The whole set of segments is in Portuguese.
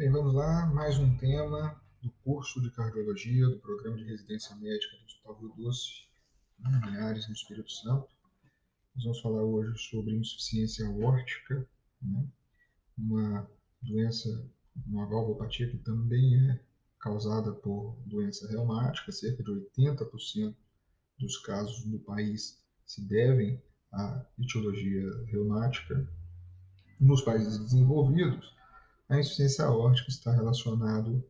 Bem, vamos lá, mais um tema do curso de cardiologia do programa de residência médica do Hospital Rio Doce, em Linhares, no Espírito Santo. Nós vamos falar hoje sobre insuficiência aórtica, né? uma doença, uma valvopatia que também é causada por doença reumática, cerca de 80% dos casos no país se devem à etiologia reumática. Nos países desenvolvidos, a insuficiência aórtica está relacionado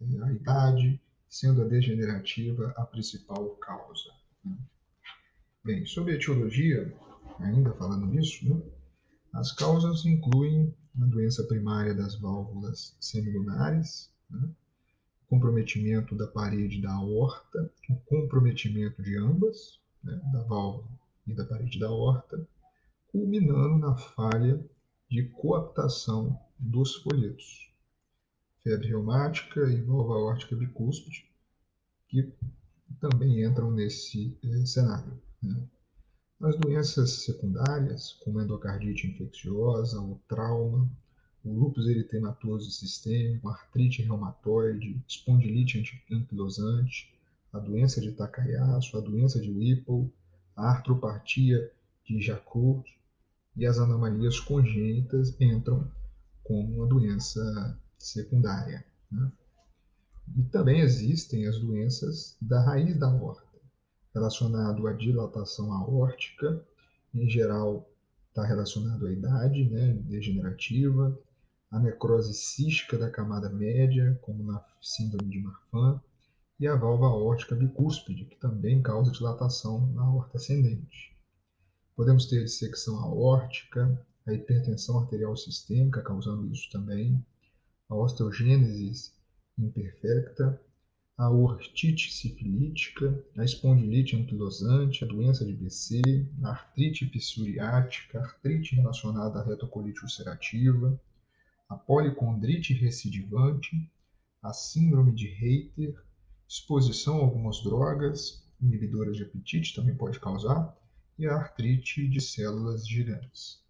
eh, à idade, sendo a degenerativa a principal causa. Né? Bem, sobre a etiologia, ainda falando nisso, né, as causas incluem a doença primária das válvulas semilunares, né, comprometimento da parede da aorta, o comprometimento de ambas, né, da válvula e da parede da aorta, culminando na falha de coaptação dos folhetos. Febre reumática e válvula aórtica bicúspide, que também entram nesse eh, cenário. Né? As doenças secundárias, como endocardite infecciosa, o trauma, o lúpus eritematoso sistêmico, artrite reumatoide, espondilite anquilosante, a doença de Takayasu, a doença de Whipple, a artropatia de Jacob e as anomalias congênitas entram como uma doença secundária. Né? E também existem as doenças da raiz da aorta, relacionado à dilatação aórtica, em geral está relacionado à idade né, degenerativa, a necrose cística da camada média, como na síndrome de Marfan, e a válvula aórtica bicúspide, que também causa dilatação na aorta ascendente. Podemos ter dissecção aórtica, a hipertensão arterial sistêmica causando isso também, a osteogênese imperfecta, a ortite sifilítica, a espondilite anquilosante, a doença de BC, a artrite psoriática, a artrite relacionada à retocolite ulcerativa, a policondrite recidivante, a síndrome de Reiter, exposição a algumas drogas, inibidoras de apetite também pode causar, e a artrite de células gigantes.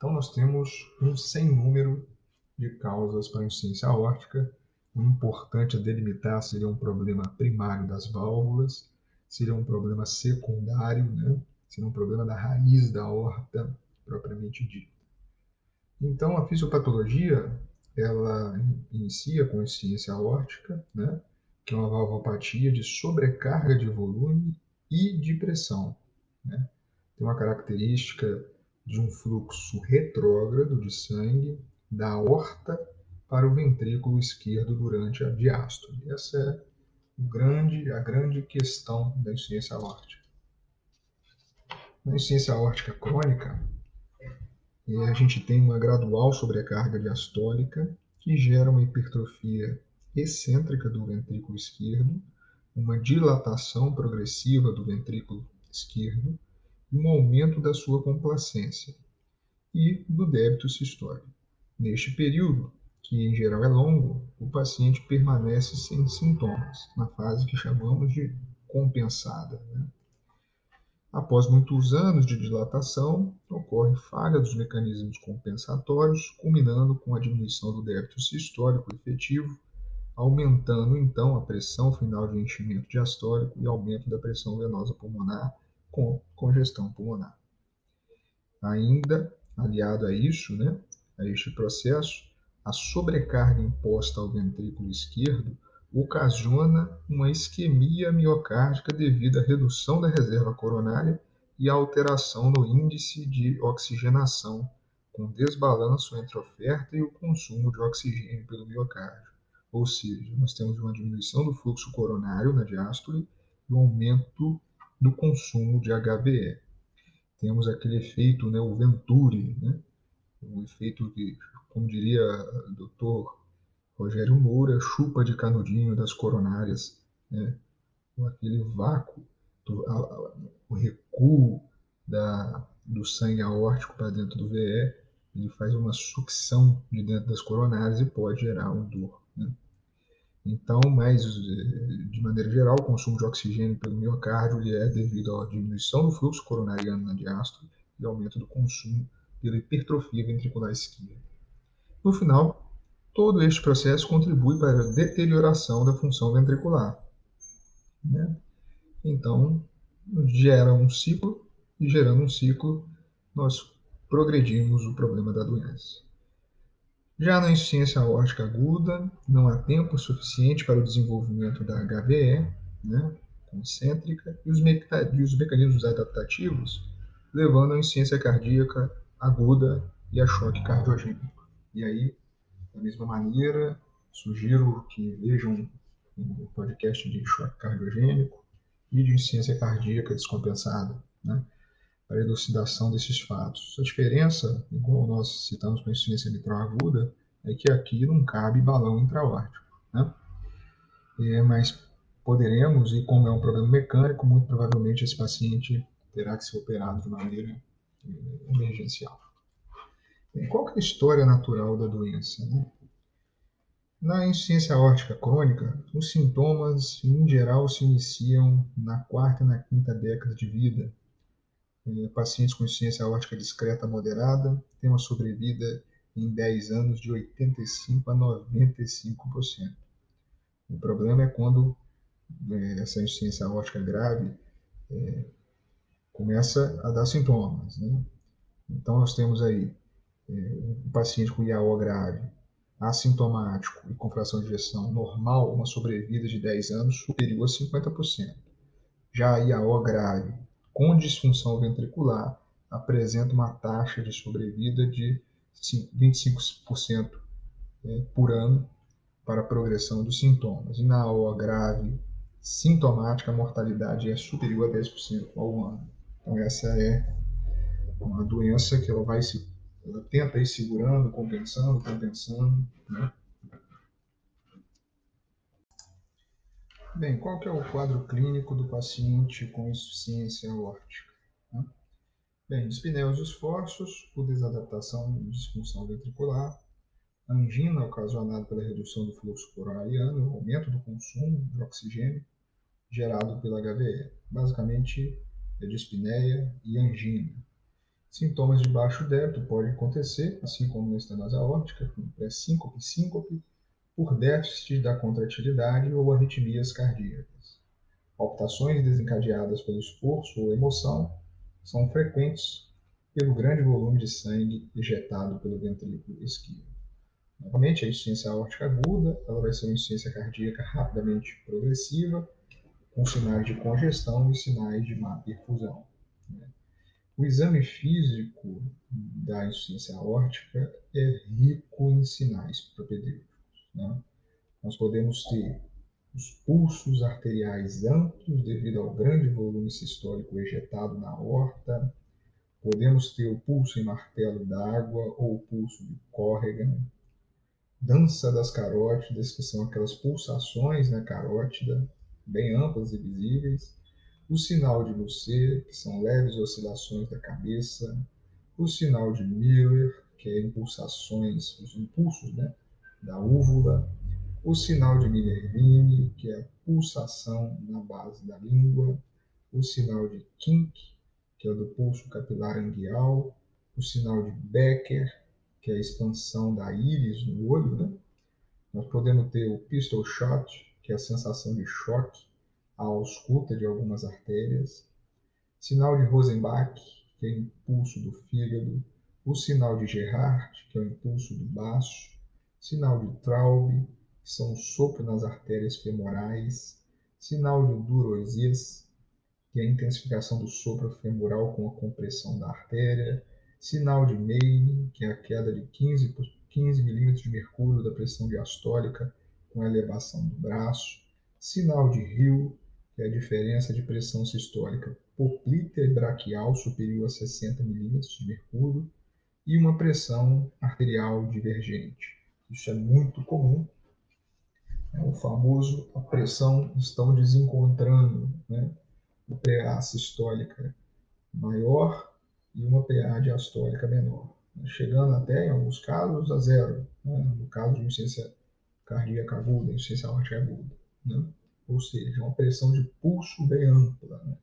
Então, nós temos um sem número de causas para insuficiência aórtica. O importante a delimitar seria um problema primário das válvulas, seria um problema secundário, né? seria um problema da raiz da aorta propriamente dita. Então, a fisiopatologia ela inicia com insuficiência aórtica, né? que é uma valvopatia de sobrecarga de volume e de pressão. Né? Tem uma característica de um fluxo retrógrado de sangue da aorta para o ventrículo esquerdo durante a diástole. Essa é grande, a grande questão da insuficiência aórtica. Na insuficiência aórtica crônica, eh, a gente tem uma gradual sobrecarga diastólica que gera uma hipertrofia excêntrica do ventrículo esquerdo, uma dilatação progressiva do ventrículo esquerdo, um aumento da sua complacência e do débito sistólico. Neste período, que em geral é longo, o paciente permanece sem sintomas, na fase que chamamos de compensada. Né? Após muitos anos de dilatação, ocorre falha dos mecanismos compensatórios, culminando com a diminuição do débito sistólico efetivo, aumentando então a pressão final de enchimento diastólico e aumento da pressão venosa pulmonar com congestão pulmonar. Ainda, aliado a isso, né, a este processo, a sobrecarga imposta ao ventrículo esquerdo ocasiona uma isquemia miocárdica devido à redução da reserva coronária e à alteração no índice de oxigenação, com desbalanço entre a oferta e o consumo de oxigênio pelo miocárdio. Ou seja, nós temos uma diminuição do fluxo coronário na diástole e um aumento do consumo de HBE. Temos aquele efeito, né, o Venturi, né, o efeito que, como diria o doutor Rogério Moura, chupa de canudinho das coronárias, né, aquele vácuo, do, a, a, o recuo da, do sangue aórtico para dentro do VE, ele faz uma sucção de dentro das coronárias e pode gerar um dor. Então, mas de maneira geral, o consumo de oxigênio pelo miocárdio é devido à diminuição do fluxo coronariano na diástole e aumento do consumo pela hipertrofia ventricular esquerda. No final, todo este processo contribui para a deterioração da função ventricular. Né? Então, gera um ciclo, e gerando um ciclo, nós progredimos o problema da doença. Já na insuficiência aórtica aguda, não há tempo suficiente para o desenvolvimento da HVE, né, concêntrica, e os, os mecanismos adaptativos, levando à insuficiência cardíaca aguda e a choque cardiogênico. E aí, da mesma maneira, sugiro que vejam o podcast de choque cardiogênico e de insuficiência cardíaca descompensada, né? A elucidação desses fatos. A diferença, como nós citamos para a insuficiência mitral aguda, é que aqui não cabe balão intraórtico. Né? É, mas poderemos, e como é um problema mecânico, muito provavelmente esse paciente terá que ser operado de maneira eh, emergencial. Bem, qual é a história natural da doença? Né? Na insuficiência aórtica crônica, os sintomas, em geral, se iniciam na quarta e na quinta década de vida. É, pacientes com insuficiência aórtica discreta moderada têm uma sobrevida em 10 anos de 85% a 95%. O problema é quando é, essa insuficiência aórtica grave é, começa a dar sintomas. Né? Então, nós temos aí é, um paciente com IAO grave assintomático e com fração de ejeção normal, uma sobrevida de 10 anos superior a 50%. Já a IAO grave com disfunção ventricular apresenta uma taxa de sobrevida de 25% é, por ano para a progressão dos sintomas. E na AO grave sintomática, a mortalidade é superior a 10% ao ano. Então essa é uma doença que ela vai se ela tenta ir segurando, compensando, compensando. Né? Bem, qual que é o quadro clínico do paciente com insuficiência aórtica? Bem, espinéus esforços por desadaptação e disfunção ventricular, angina ocasionada pela redução do fluxo coronariano, aumento do consumo de oxigênio gerado pela HVE, basicamente é dispneia e angina. Sintomas de baixo débito podem acontecer, assim como na estenose aórtica, com pré-síncope, síncope, por déficit da contratilidade ou arritmias cardíacas. Palpitações desencadeadas pelo esforço ou emoção são frequentes pelo grande volume de sangue ejetado pelo ventrículo esquerdo. Novamente, a insuficiência aórtica aguda ela vai ser uma insuficiência cardíaca rapidamente progressiva, com sinais de congestão e sinais de má perfusão. Né? O exame físico da insuficiência aórtica é rico em sinais propedêuticos. Né? Nós podemos ter os pulsos arteriais amplos devido ao grande volume sistólico ejetado na aorta, podemos ter o pulso em martelo d'água ou o pulso de Corrigan, dança das carótidas, que são aquelas pulsações na carótida, bem amplas e visíveis, o sinal de Lucer, que são leves oscilações da cabeça, o sinal de Miller, que é impulsações, os impulsos né, da úvula, o sinal de Miller-Vine, que é a pulsação na base da língua, o sinal de Kink, que é o do pulso capilar anguial, o sinal de Becker, que é a expansão da íris no olho, né? Nós podemos ter o pistol shot, que é a sensação de choque, a ausculta de algumas artérias, sinal de Rosenbach, que é o impulso do fígado, o sinal de Gerhardt, que é o impulso do baço, sinal de Traub, que são o sopro nas artérias femorais, sinal de Durosias, que é a intensificação do sopro femoral com a compressão da artéria, sinal de Mayne, que é a queda de 15, 15 milímetros de mercúrio da pressão diastólica com a elevação do braço, sinal de Hill, que é a diferença de pressão sistólica poplítea e braquial superior a 60 mm de mercúrio e uma pressão arterial divergente. Isso é muito comum. É o famoso a pressão estão desencontrando, né? O PA sistólica maior e uma PA diastólica menor, chegando até, em alguns casos, a zero, né? no caso de insuficiência cardíaca aguda, insuficiência aórtica aguda. Né? ou seja, uma pressão de pulso bem ampla. Né?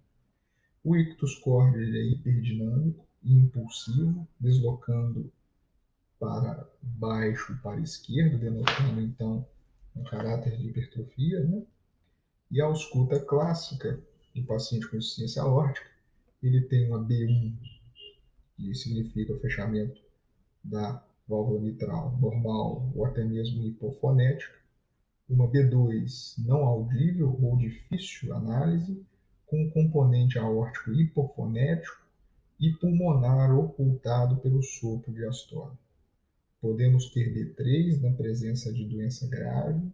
O ictus cordi é hiperdinâmico e impulsivo, deslocando para baixo e para esquerda, denotando então um caráter de hipertrofia, né? E a ausculta clássica do paciente com insuficiência aórtica, ele tem uma B1, que significa o fechamento da válvula mitral normal ou até mesmo hipofonética, uma B2 não audível ou difícil análise, com componente aórtico hipofonético e pulmonar ocultado pelo sopro diastólico. Podemos ter B3 na presença de doença grave.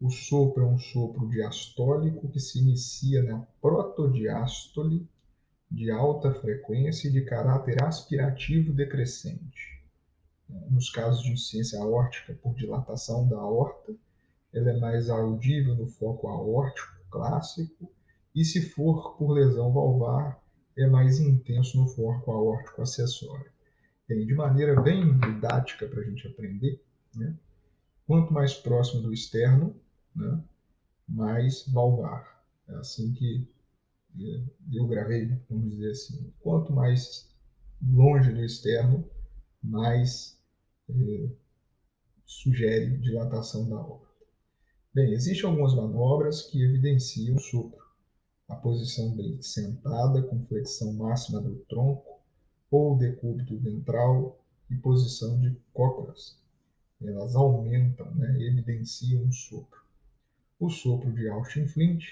O sopro é um sopro diastólico que se inicia na protodiástole de alta frequência e de caráter aspirativo decrescente. Nos casos de insuficiência aórtica por dilatação da aorta, ela é mais audível no foco aórtico clássico e se for por lesão valvar, é mais intenso no foco aórtico acessório. De maneira bem didática para a gente aprender, né? quanto mais próximo do externo, né? mais valvar. É assim que eu gravei, vamos dizer assim, quanto mais longe do externo, mais eh, sugere dilatação da aorta. Bem, existem algumas manobras que evidenciam o sopro. A posição bem sentada, com flexão máxima do tronco, ou decúbito ventral e posição de cócoras. Elas aumentam, né, evidenciam o sopro. O sopro de Austin-Flint,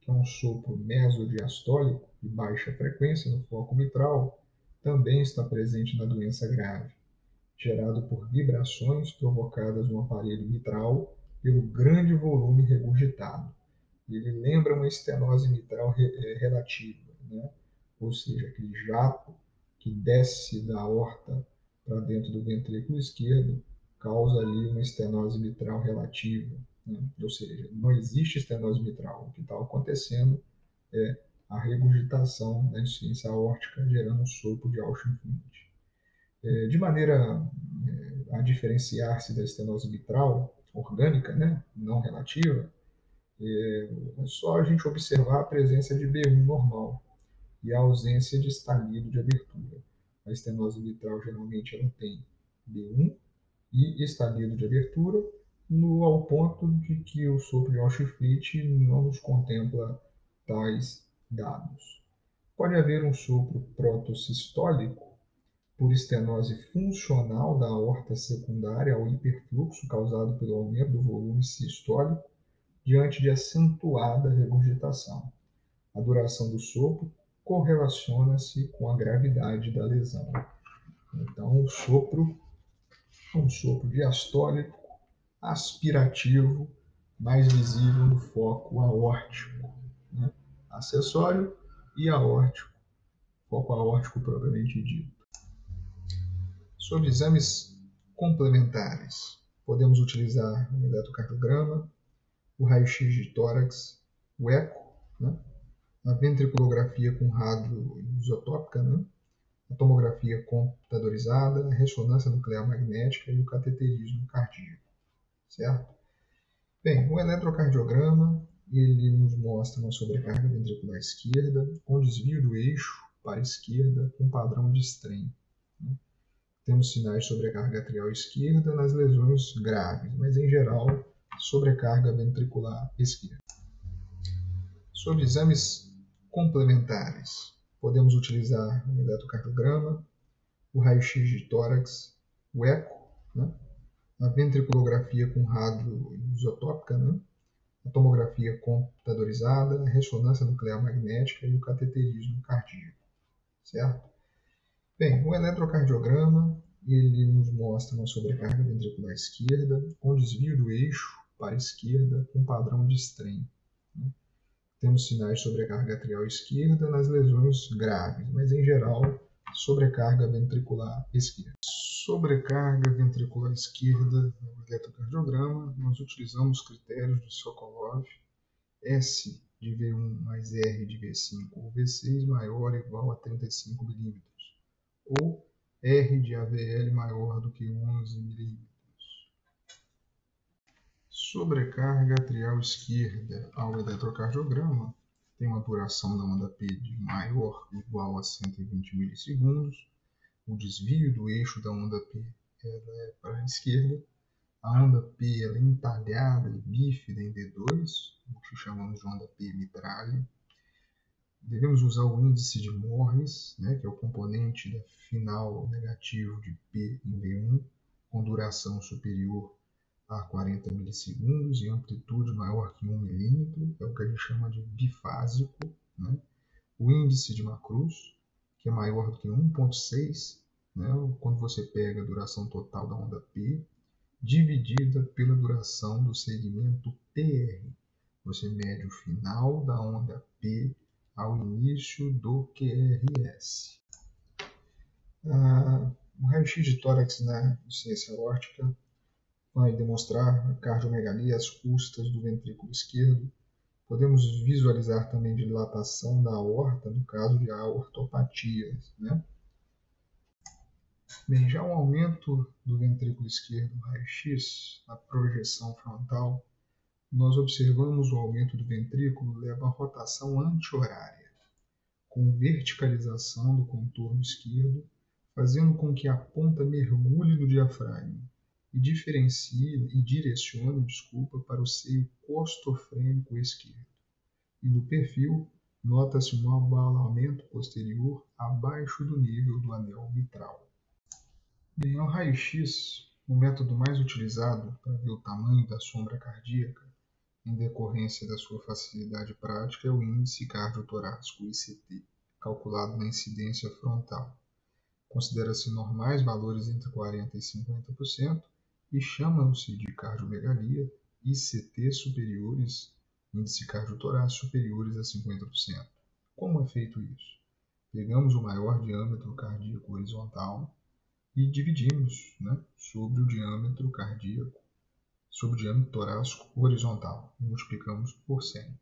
que é um sopro mesodiastólico de baixa frequência no foco mitral, também está presente na doença grave, gerado por vibrações provocadas no aparelho mitral pelo grande volume regurgitado. Ele lembra uma estenose mitral re eh, relativa, né? ou seja, aquele jato que desce da horta para dentro do ventrículo esquerdo causa ali uma estenose mitral relativa. Né? Ou seja, não existe estenose mitral. O que está acontecendo é a regurgitação da insuficiência aórtica gerando um sopro de Auschwitz. É, de maneira é, a diferenciar-se da estenose mitral, orgânica, né, não relativa, é, é só a gente observar a presença de B1 normal e a ausência de estalido de abertura. A estenose mitral geralmente ela tem B1 e estalido de abertura, no, ao ponto de que o sopro de Auschwitz não nos contempla tais dados. Pode haver um sopro protosistólico por estenose funcional da aorta secundária ao hiperfluxo causado pelo aumento do volume sistólico diante de acentuada regurgitação. A duração do sopro correlaciona-se com a gravidade da lesão. Então, o sopro é um sopro diastólico, aspirativo, mais visível no foco aórtico, né? acessório e aórtico, foco aórtico propriamente dito. Sobre exames complementares, podemos utilizar o eletrocardiograma, o raio-x de tórax, o eco, né? A ventriculografia com rádio isotópica, né? a tomografia computadorizada, a ressonância nuclear magnética e o cateterismo cardíaco, certo? Bem, o eletrocardiograma ele nos mostra uma sobrecarga ventricular esquerda com desvio do eixo para a esquerda com padrão de strain. Né? Temos sinais de sobrecarga atrial esquerda nas lesões graves, mas em geral, sobrecarga ventricular esquerda. Sobre exames complementares, podemos utilizar o eletrocardiograma, o raio-x de tórax, o eco, né? a ventriculografia com rádio isotópica, né? a tomografia computadorizada, a ressonância nuclear magnética e o cateterismo cardíaco, certo? Bem, o eletrocardiograma ele nos mostra uma sobrecarga ventricular esquerda com desvio do eixo para a esquerda com padrão de strain. Né? Temos sinais de sobrecarga atrial esquerda nas lesões graves, mas em geral sobrecarga ventricular esquerda. Sobrecarga ventricular esquerda no eletrocardiograma, nós utilizamos critérios de Sokolov S de V1 mais R de V5 ou V6 maior ou igual a 35 milímetros ou R de AVL maior do que 11 mm. Sobrecarga atrial esquerda ao eletrocardiograma tem uma duração da onda P de maior ou igual a 120 milissegundos. O desvio do eixo da onda P é para a esquerda, a onda P é entalhada e bífida em D2, o que chamamos de onda P mitralha. Devemos usar o índice de Morris, né, que é o componente da final negativo de P em V1, com duração superior a 40 milissegundos e amplitude maior que 1 milímetro, é o que a gente chama de bifásico. Né? O índice de Macruz, que é maior do que 1,6, né? quando você pega a duração total da onda P, dividida pela duração do segmento PR. Você mede o final da onda P ao início do QRS. Ah, o raio-x de tórax na ciência órtica vai demonstrar cardiomegalia às custas do ventrículo esquerdo. Podemos visualizar também dilatação da aorta no caso de aortopatias. Né? Bem, já o aumento do ventrículo esquerdo raio-x, na projeção frontal, nós observamos o aumento do ventrículo leva a rotação anti-horária, com verticalização do contorno esquerdo, fazendo com que a ponta mergulhe no diafragma e diferencie e direcione, desculpa, para o seio costofrênico esquerdo. E no perfil, nota-se um abalamento posterior abaixo do nível do anel mitral. Bem, ao raio-x, o método mais utilizado para ver o tamanho da sombra cardíaca, em decorrência da sua facilidade prática, é o índice cardiotorácico, ICT, calculado na incidência frontal. Considera-se normais valores entre 40% e 50%, e chamam-se de cardiomegalia ICT superiores, índice cardiotorácico superiores a 50%. Como é feito isso? Pegamos o maior diâmetro cardíaco horizontal e dividimos né, sobre o diâmetro cardíaco, sobre o diâmetro torácico horizontal, e multiplicamos por 100.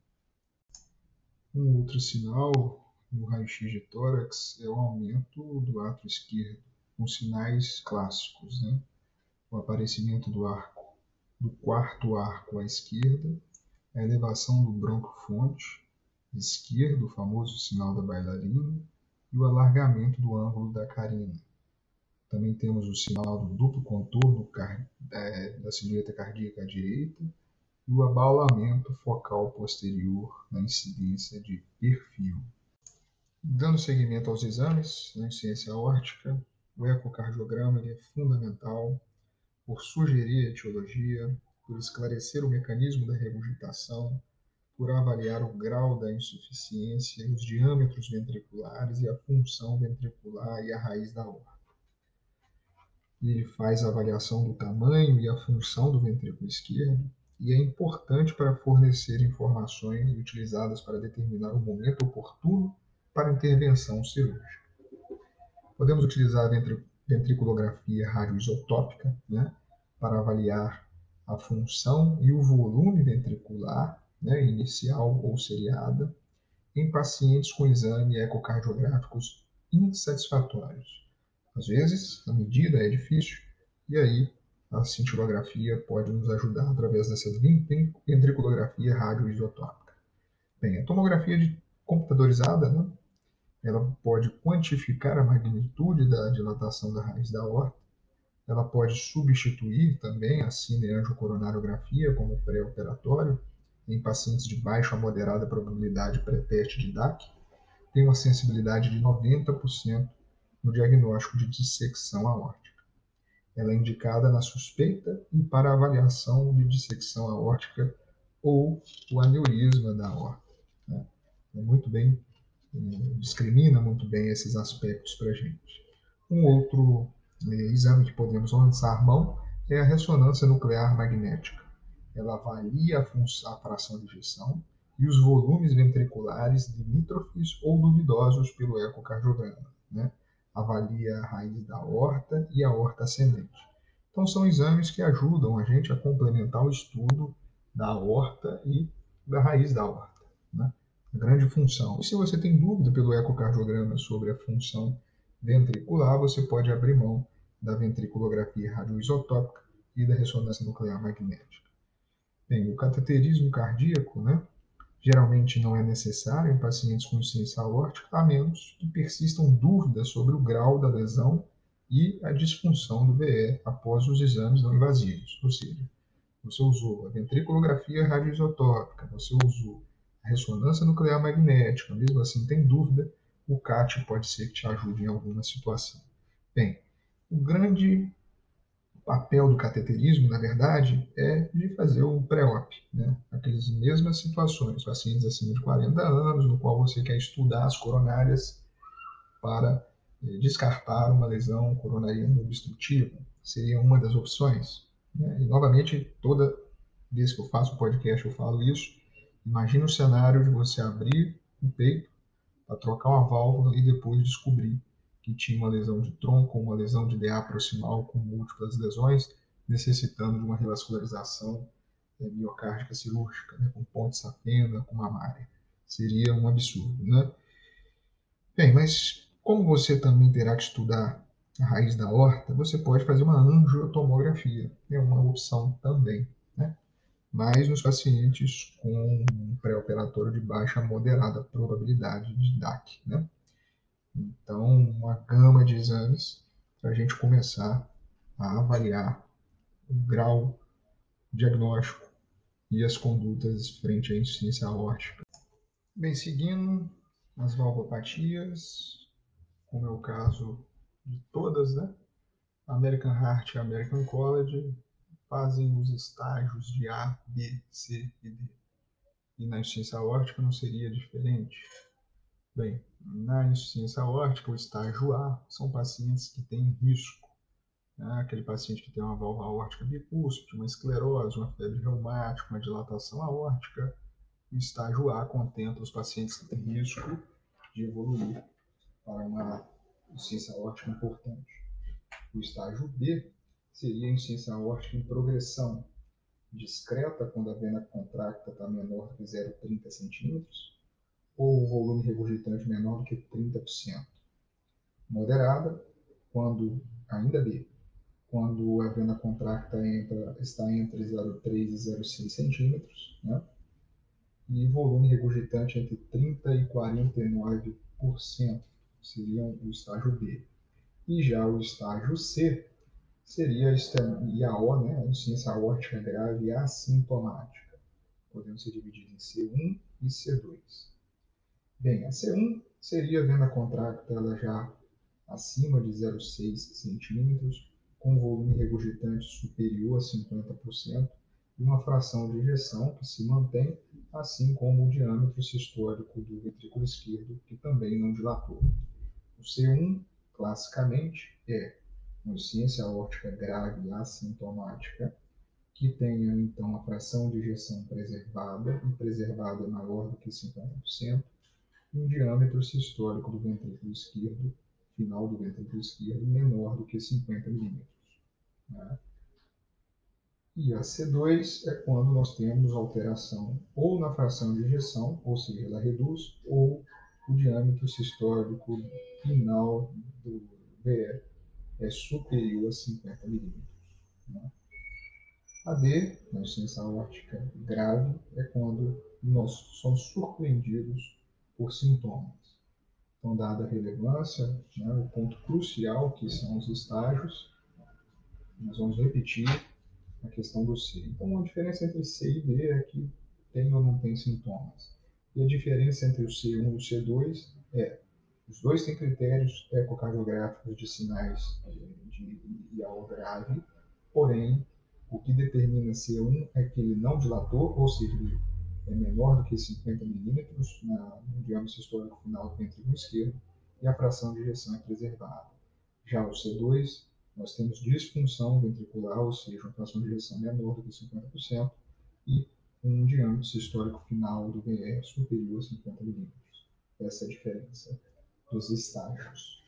Um outro sinal no raio-x de tórax é o aumento do átrio esquerdo, com sinais clássicos, né? O aparecimento do arco, do quarto arco à esquerda, a elevação do bronco-fonte esquerdo, o famoso sinal da bailarina, e o alargamento do ângulo da carina. Também temos o sinal do duplo contorno da silhueta cardíaca à direita e o abaulamento focal posterior na incidência de perfil. Dando seguimento aos exames na ciência órtica, o ecocardiograma é fundamental por sugerir a etiologia, por esclarecer o mecanismo da regurgitação, por avaliar o grau da insuficiência, os diâmetros ventriculares e a função ventricular e a raiz da aorta. Ele faz a avaliação do tamanho e a função do ventrículo esquerdo e é importante para fornecer informações utilizadas para determinar o momento oportuno para intervenção cirúrgica. Podemos utilizar a ventriculografia radioisotópica, né, para avaliar a função e o volume ventricular, né, inicial ou seriada, em pacientes com exames ecocardiográficos insatisfatórios. Às vezes, a medida é difícil, e aí a cintilografia pode nos ajudar através dessa ventriculografia radioisotópica. Bem, a tomografia computadorizada, né, ela pode quantificar a magnitude da dilatação da raiz da aorta, ela pode substituir também a cineangiocoronariografia como pré-operatório em pacientes de baixa a moderada probabilidade pré-teste de DAC, tem uma sensibilidade de 90% no diagnóstico de dissecção aórtica. Ela é indicada na suspeita e para avaliação de dissecção aórtica ou o aneurisma da aorta. Né? É muito bem discrimina muito bem esses aspectos para a gente. Um outro eh, exame que podemos lançar mão é a ressonância nuclear magnética. Ela avalia a, função, a fração de ejeção e os volumes ventriculares limítrofes ou duvidosos pelo ecocardiograma. Né? Avalia a raiz da aorta e a aorta ascendente. Então, são exames que ajudam a gente a complementar o estudo da aorta e da raiz da aorta. Né? Grande função. E se você tem dúvida pelo ecocardiograma sobre a função ventricular, você pode abrir mão da ventriculografia radioisotópica e da ressonância nuclear magnética. Bem, o cateterismo cardíaco, né, geralmente não é necessário em pacientes com insuficiência aórtica, a menos que persistam dúvidas sobre o grau da lesão e a disfunção do VE após os exames não invasivos, ou seja, você usou a ventriculografia radioisotópica, você usou ressonância nuclear magnética, mesmo assim tem dúvida, o CAT pode ser que te ajude em alguma situação. Bem, o grande papel do cateterismo, na verdade, é de fazer o pré-op, né? aquelas mesmas situações, pacientes acima de 40 anos, no qual você quer estudar as coronárias para eh, descartar uma lesão coronariana obstrutiva, seria uma das opções. Né? E, novamente, toda vez que eu faço podcast eu falo isso, imagina o cenário de você abrir o peito para trocar uma válvula e depois descobrir que tinha uma lesão de tronco, uma lesão de DA proximal com múltiplas lesões, necessitando de uma revascularização é, miocárdica cirúrgica, né, com ponte sapena, com mamária. Seria um absurdo, né? Bem, mas como você também terá que estudar a raiz da horta, você pode fazer uma angiotomografia, é uma opção também? Mas nos pacientes com pré-operatório de baixa moderada probabilidade de DAC, né? Então, uma gama de exames para a gente começar a avaliar o grau diagnóstico e as condutas frente à insuficiência aórtica. Bem, seguindo as valvopatias, como é o caso de todas, né? American Heart e American College fazem os estágios de A, B, C e D. E na insuficiência aórtica não seria diferente. Bem, na insuficiência aórtica, o estágio A são pacientes que têm risco. Né? Aquele paciente que tem uma válvula aórtica bicúspide, uma esclerose, uma febre reumática, uma dilatação aórtica. O estágio A contempla os pacientes que têm risco de evoluir para uma insuficiência aórtica importante. O estágio B seria a insuficiência aórtica em progressão discreta, quando a vena contracta está menor que 0,30 centímetros ou o volume regurgitante menor do que 30%. Moderada, quando, ainda B, quando a vena contracta entra, está entre 0,3 e 0,6 centímetros, né? e volume regurgitante entre 30% e 49%, seriam o estágio B. E já o estágio C seria IAO, né, a insuficiência aórtica grave assintomática, podendo ser dividido em C1 e C2. Bem, a C1 seria a vena contracta ela já acima de 0,6 centímetros, com volume regurgitante superior a 50% e uma fração de ejeção que se mantém, assim como o diâmetro sistólico do ventrículo esquerdo, que também não dilatou. O C1, classicamente, é uma ciência aórtica grave assintomática, que tenha então a fração de ejeção preservada, e preservada maior do que 50%, um diâmetro sistólico do ventrículo esquerdo, final do ventrículo esquerdo, menor do que 50 milímetros. Né? E a C2 é quando nós temos alteração ou na fração de ejeção, ou seja, ela reduz, ou o diâmetro sistólico final do VE é superior a 50 milímetros. Né? A D, na insuficiência aórtica grave, é quando nós somos surpreendidos por sintomas. Então, dada a relevância, né, o ponto crucial que são os estágios, nós vamos repetir a questão do C. Então, a diferença entre C e D é que tem ou não tem sintomas. E a diferença entre o C1 e o C2 é os dois têm critérios ecocardiográficos de sinais de IAO grave, porém, o que determina C1 é que ele não dilatou, ou seja, ele é menor do que 50 milímetros no diâmetro histórico final do ventrículo esquerdo e a fração de ejeção é preservada. Já o C2, nós temos disfunção ventricular, ou seja, uma fração de ejeção menor do que 50% e um diâmetro sistólico final do VE superior a 50 milímetros. Essa é a diferença dos estágios.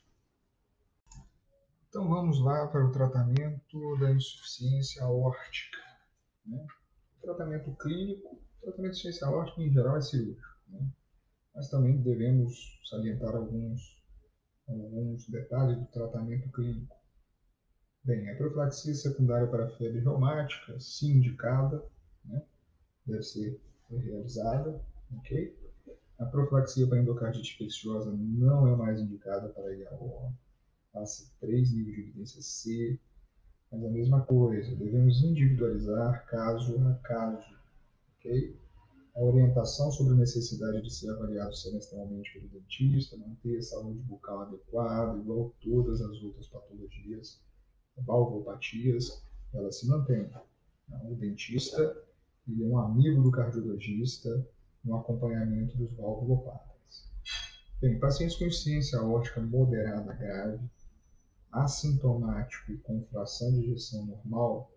Então vamos lá para o tratamento da insuficiência aórtica. Né? Tratamento clínico tratamento de ciência aórtica em geral é cirúrgico, né? mas também devemos salientar alguns, alguns detalhes do tratamento clínico. Bem, a profilaxia secundária para febre reumática, se indicada, né? deve ser realizada, ok? A profilaxia para endocardite infecciosa não é mais indicada para IAO. classe 3, nível de evidência C, mas a mesma coisa, devemos individualizar caso a caso, ok? A orientação sobre a necessidade de ser avaliado semestralmente pelo dentista, manter a saúde bucal adequada, igual todas as outras patologias, valvopatias, ela se mantém. Então, o dentista ele é um amigo do cardiologista no acompanhamento dos valvulopatas. Bem, pacientes com insuficiência aórtica moderada grave, assintomático e com fração de ejeção normal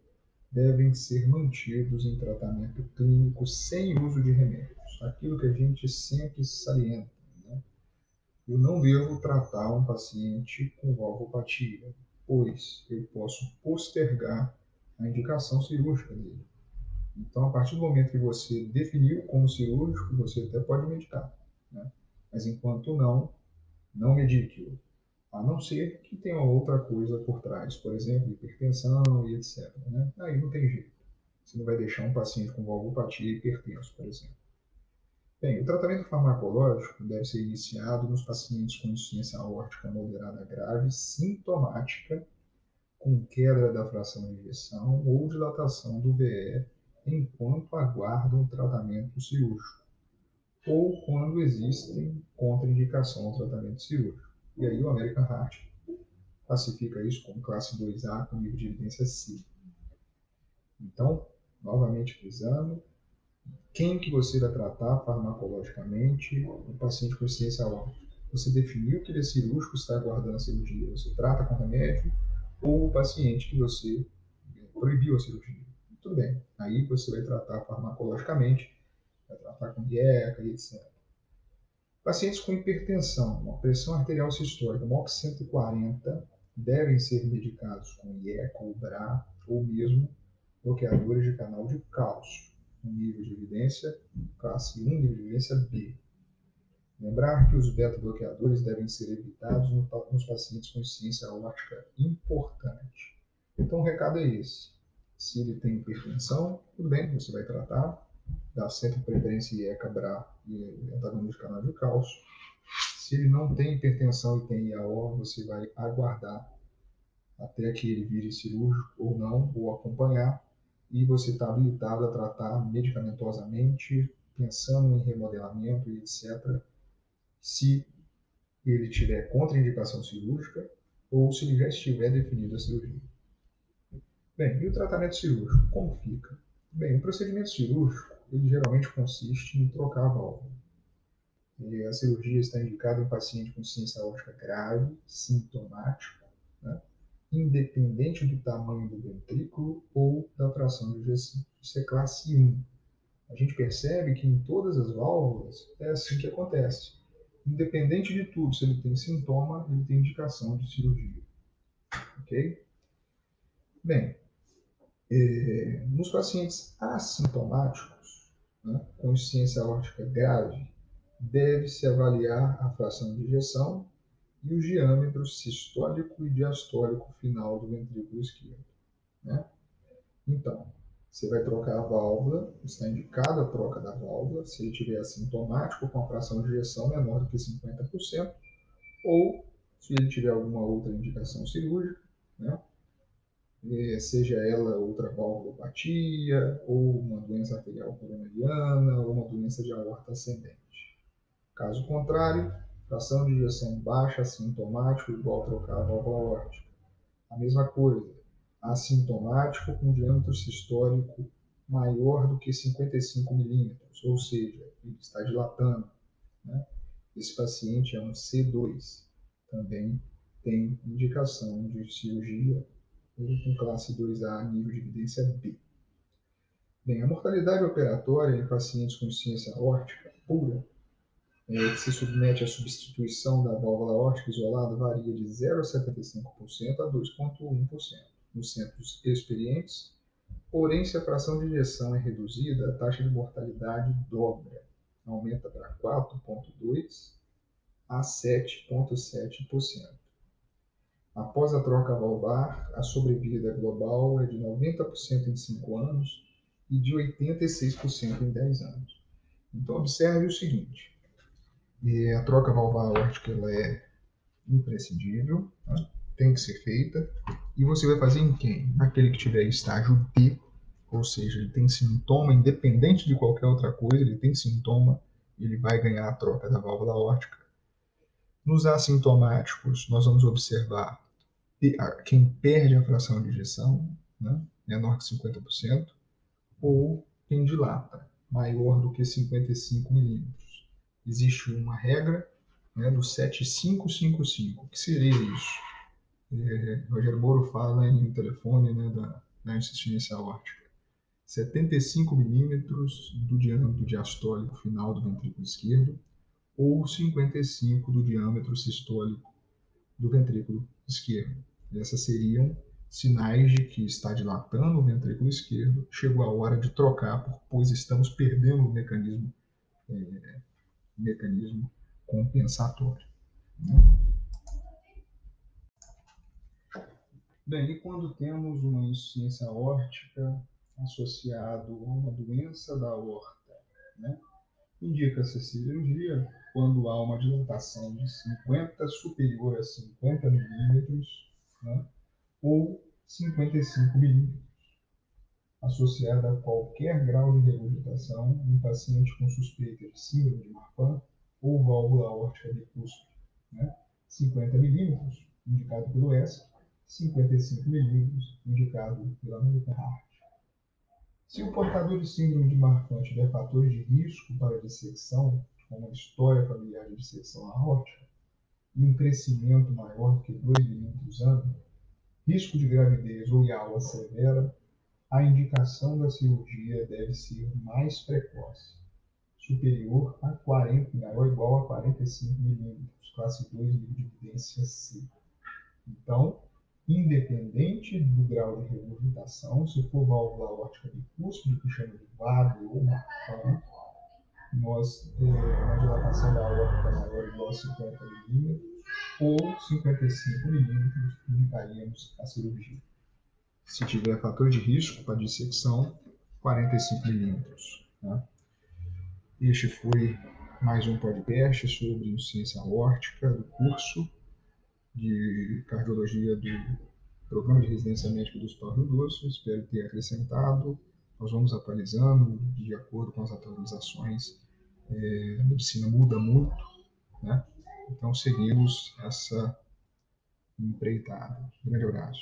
devem ser mantidos em tratamento clínico sem uso de remédios. Aquilo que a gente sempre salienta. Né? Eu não devo tratar um paciente com valvopatia, pois eu posso postergar a indicação cirúrgica dele. Então, a partir do momento que você definiu como cirúrgico, você até pode medicar. Né? Mas enquanto não, não medique-o. A não ser que tenha outra coisa por trás, por exemplo, hipertensão e etc. Né? Aí não tem jeito. Você não vai deixar um paciente com valvopatia hipertenso, por exemplo. Bem, o tratamento farmacológico deve ser iniciado nos pacientes com insuficiência aórtica moderada grave, sintomática, com queda da fração de ejeção ou dilatação do VE enquanto aguardam tratamento cirúrgico, ou quando existem contraindicação ao tratamento cirúrgico. E aí o American Heart classifica isso como classe 2A com nível de evidência C. Então, novamente frisando, quem que você vai tratar farmacologicamente o paciente com ciência aórtica? Você definiu que ele é cirúrgico, está aguardando a cirurgia, você trata com remédio, ou o paciente que você proibiu a cirurgia. Tudo bem, aí você vai tratar farmacologicamente, vai tratar com IECA e etc. Pacientes com hipertensão, uma pressão arterial sistólica maior que 140 devem ser medicados com IECA ou BRA ou mesmo bloqueadores de canal de cálcio, um nível de evidência classe 1, nível de evidência B. Lembrar que os beta-bloqueadores devem ser evitados nos pacientes com insuficiência aórtica importante. Então o recado é esse. Se ele tem hipertensão, tudo bem, você vai tratar, dá sempre preferência IECA, BRA e antagonista de canal de cálcio. Se ele não tem hipertensão e tem IAO, você vai aguardar até que ele vire cirúrgico ou não, ou acompanhar, e você está habilitado a tratar medicamentosamente, pensando em remodelamento e etc., se ele tiver contraindicação cirúrgica ou se ele já estiver definido a cirurgia. Bem, e o tratamento cirúrgico, como fica? Bem, o procedimento cirúrgico, ele geralmente consiste em trocar a válvula. E a cirurgia está indicada em paciente com ciência aórtica grave, sintomático, né? independente do tamanho do ventrículo ou da fração de ejeção. Isso é classe 1. A gente percebe que em todas as válvulas é assim que acontece. Independente de tudo, se ele tem sintoma, ele tem indicação de cirurgia. Ok? Bem, é, nos pacientes assintomáticos, né, com insuficiência aórtica grave, deve-se avaliar a fração de ejeção e o diâmetro sistólico e diastólico final do ventrículo esquerdo. Né? Então, você vai trocar a válvula, está indicada a troca da válvula, se ele tiver assintomático com a fração de ejeção menor do que 50%, ou se ele tiver alguma outra indicação cirúrgica, né? É, seja ela outra valvulopatia, ou uma doença arterial coronariana, ou uma doença de aorta ascendente. Caso contrário, fração de injeção baixa, assintomático, igual trocar a válvula aórtica. A mesma coisa, assintomático com diâmetro sistólico maior do que 55 milímetros, ou seja, ele está dilatando. Né? Esse paciente é um C2, também tem indicação de cirurgia com classe 2A, nível de evidência B. Bem, a mortalidade operatória em pacientes com insuficiência aórtica pura, é, que se submete à substituição da válvula aórtica isolada, varia de 0,75% a 2,1% nos centros experientes, porém, se a fração de injeção é reduzida, a taxa de mortalidade dobra, aumenta para 4,2% a 7,7%. Após a troca valvar, a sobrevida global é de 90% em 5 anos e de 86% em 10 anos. Então, observe o seguinte: a troca valvar aórtica ela é imprescindível, né? tem que ser feita. E você vai fazer em quem? Naquele que tiver estágio D, ou seja, ele tem sintoma, independente de qualquer outra coisa, ele tem sintoma, ele vai ganhar a troca da válvula órtica. Nos assintomáticos, nós vamos observar quem perde a fração de ejeção, né, menor que 50%, ou quem dilata, maior do que 55 milímetros. Existe uma regra né, do 7555. O que seria isso? É, Rogério Moro fala em telefone né, da, da insuficiência aórtica. 75 milímetros do diâmetro diastólico final do ventrículo esquerdo ou 55 do diâmetro sistólico do ventrículo esquerdo. Essas seriam sinais de que está dilatando o ventrículo esquerdo, chegou a hora de trocar, pois estamos perdendo o mecanismo, é, mecanismo compensatório. Né? Bem, e quando temos uma insuficiência aórtica associado a uma doença da aorta, né? Indica-se cirurgia quando há uma dilatação de 50 superior a 50 milímetros, né? ou 55 milímetros, associada a qualquer grau de regurgitação em paciente com suspeita de síndrome de Marfan ou válvula aórtica bicúspide. Né? 50 milímetros, indicado pelo S, 55 milímetros, indicado pela American Heart. Se o portador de síndrome de Marfan tiver fatores de risco para dissecção, como a história familiar de dissecção aórtica, e um crescimento maior do que 2 milímetros ano, risco de gravidez ou IAUA severa, a indicação da cirurgia deve ser mais precoce superior a 40, maior ou igual a 45 milímetros, classe 2, nível de evidência C. Então, independente do grau de regurgitação, se for válvula aórtica bicúspide, que chama de VAB ou marcão, nós, é, uma dilatação da aorta maior ou igual a 50 milímetros ou 55 milímetros, indicaríamos a cirurgia. Se tiver fator de risco para dissecção, 45 milímetros. Né? Este foi mais um podcast sobre insuficiência aórtica do curso de cardiologia do Programa de Residência Médica do Hospital Rio Doce. Espero ter acrescentado. Nós vamos atualizando de acordo com as atualizações. É, a medicina muda muito, né? Então seguimos essa empreitada. Um grande abraço.